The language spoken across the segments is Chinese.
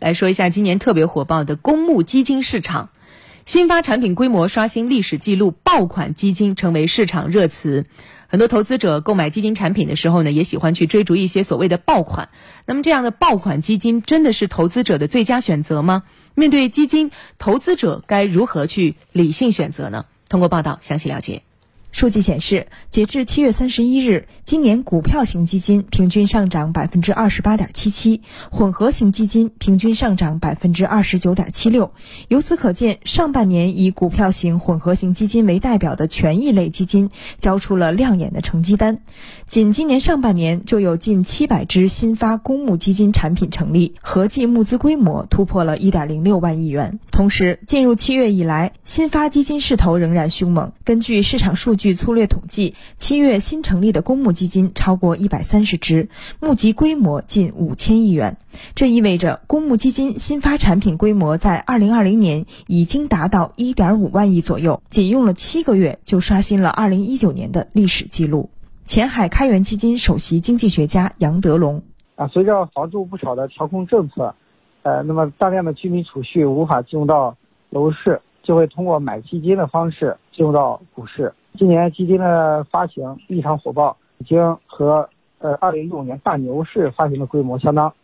来说一下今年特别火爆的公募基金市场，新发产品规模刷新历史记录，爆款基金成为市场热词。很多投资者购买基金产品的时候呢，也喜欢去追逐一些所谓的爆款。那么这样的爆款基金真的是投资者的最佳选择吗？面对基金，投资者该如何去理性选择呢？通过报道详细了解。数据显示，截至七月三十一日，今年股票型基金平均上涨百分之二十八点七七，混合型基金平均上涨百分之二十九点七六。由此可见，上半年以股票型、混合型基金为代表的权益类基金交出了亮眼的成绩单。仅今年上半年，就有近七百只新发公募基金产品成立，合计募资规模突破了一点零六万亿元。同时，进入七月以来，新发基金势头仍然凶猛。根据市场数据。据粗略统计，七月新成立的公募基金超过一百三十只，募集规模近五千亿元。这意味着公募基金新发产品规模在二零二零年已经达到一点五万亿左右，仅用了七个月就刷新了二零一九年的历史记录。前海开源基金首席经济学家杨德龙啊，随着房住不炒的调控政策，呃，那么大量的居民储蓄无法进入到楼市，就会通过买基金的方式进入到股市。今年基金的发行异常火爆，已经和呃二零一五年大牛市发行的规模相当，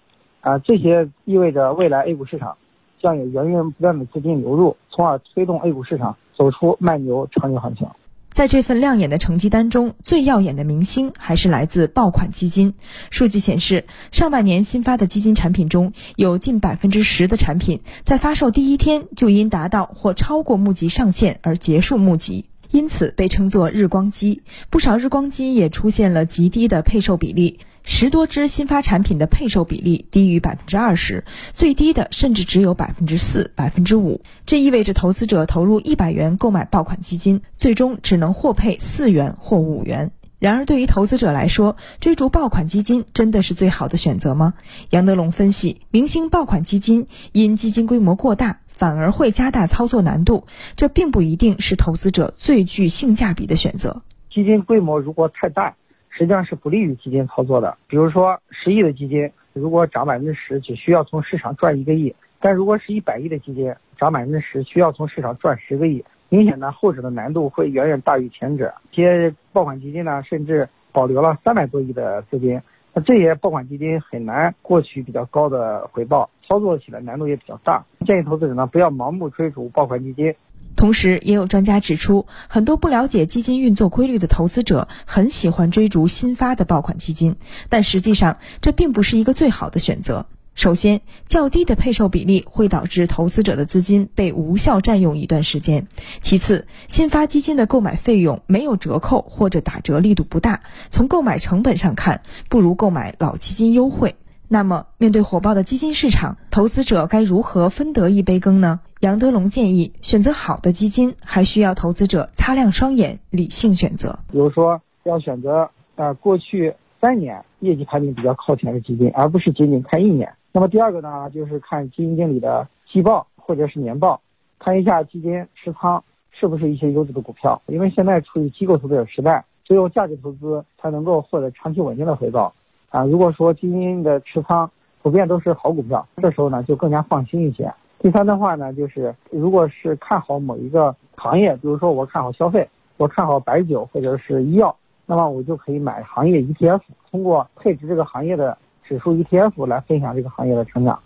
啊，这些意味着未来 A 股市场将有源源不断的资金流入，从而推动 A 股市场走出慢牛长牛行情。在这份亮眼的成绩单中，最耀眼的明星还是来自爆款基金。数据显示，上半年新发的基金产品中有近百分之十的产品在发售第一天就因达到或超过募集上限而结束募集。因此被称作日光机，不少日光机也出现了极低的配售比例，十多只新发产品的配售比例低于百分之二十，最低的甚至只有百分之四、百分之五。这意味着投资者投入一百元购买爆款基金，最终只能获配四元或五元。然而，对于投资者来说，追逐爆款基金真的是最好的选择吗？杨德龙分析，明星爆款基金因基金规模过大。反而会加大操作难度，这并不一定是投资者最具性价比的选择。基金规模如果太大，实际上是不利于基金操作的。比如说十亿的基金，如果涨百分之十，只需要从市场赚一个亿；但如果是一百亿的基金，涨百分之十，需要从市场赚十个亿。明显呢，后者的难度会远远大于前者。一些爆款基金呢，甚至保留了三百多亿的资金。那这些爆款基金很难获取比较高的回报，操作起来难度也比较大。建议投资者呢不要盲目追逐爆款基金。同时，也有专家指出，很多不了解基金运作规律的投资者很喜欢追逐新发的爆款基金，但实际上这并不是一个最好的选择。首先，较低的配售比例会导致投资者的资金被无效占用一段时间。其次，新发基金的购买费用没有折扣或者打折力度不大，从购买成本上看，不如购买老基金优惠。那么，面对火爆的基金市场，投资者该如何分得一杯羹呢？杨德龙建议，选择好的基金，还需要投资者擦亮双眼，理性选择。比如说，要选择呃过去三年业绩排名比较靠前的基金，而不是仅仅看一年。那么第二个呢，就是看基金经理的季报或者是年报，看一下基金持仓是不是一些优质的股票。因为现在处于机构投资者时代，只有价值投资才能够获得长期稳定的回报。啊，如果说基金的持仓普遍都是好股票，这时候呢就更加放心一些。第三的话呢，就是如果是看好某一个行业，比如说我看好消费，我看好白酒或者是医药，那么我就可以买行业 ETF，通过配置这个行业的。指数 ETF 来分享这个行业的成长。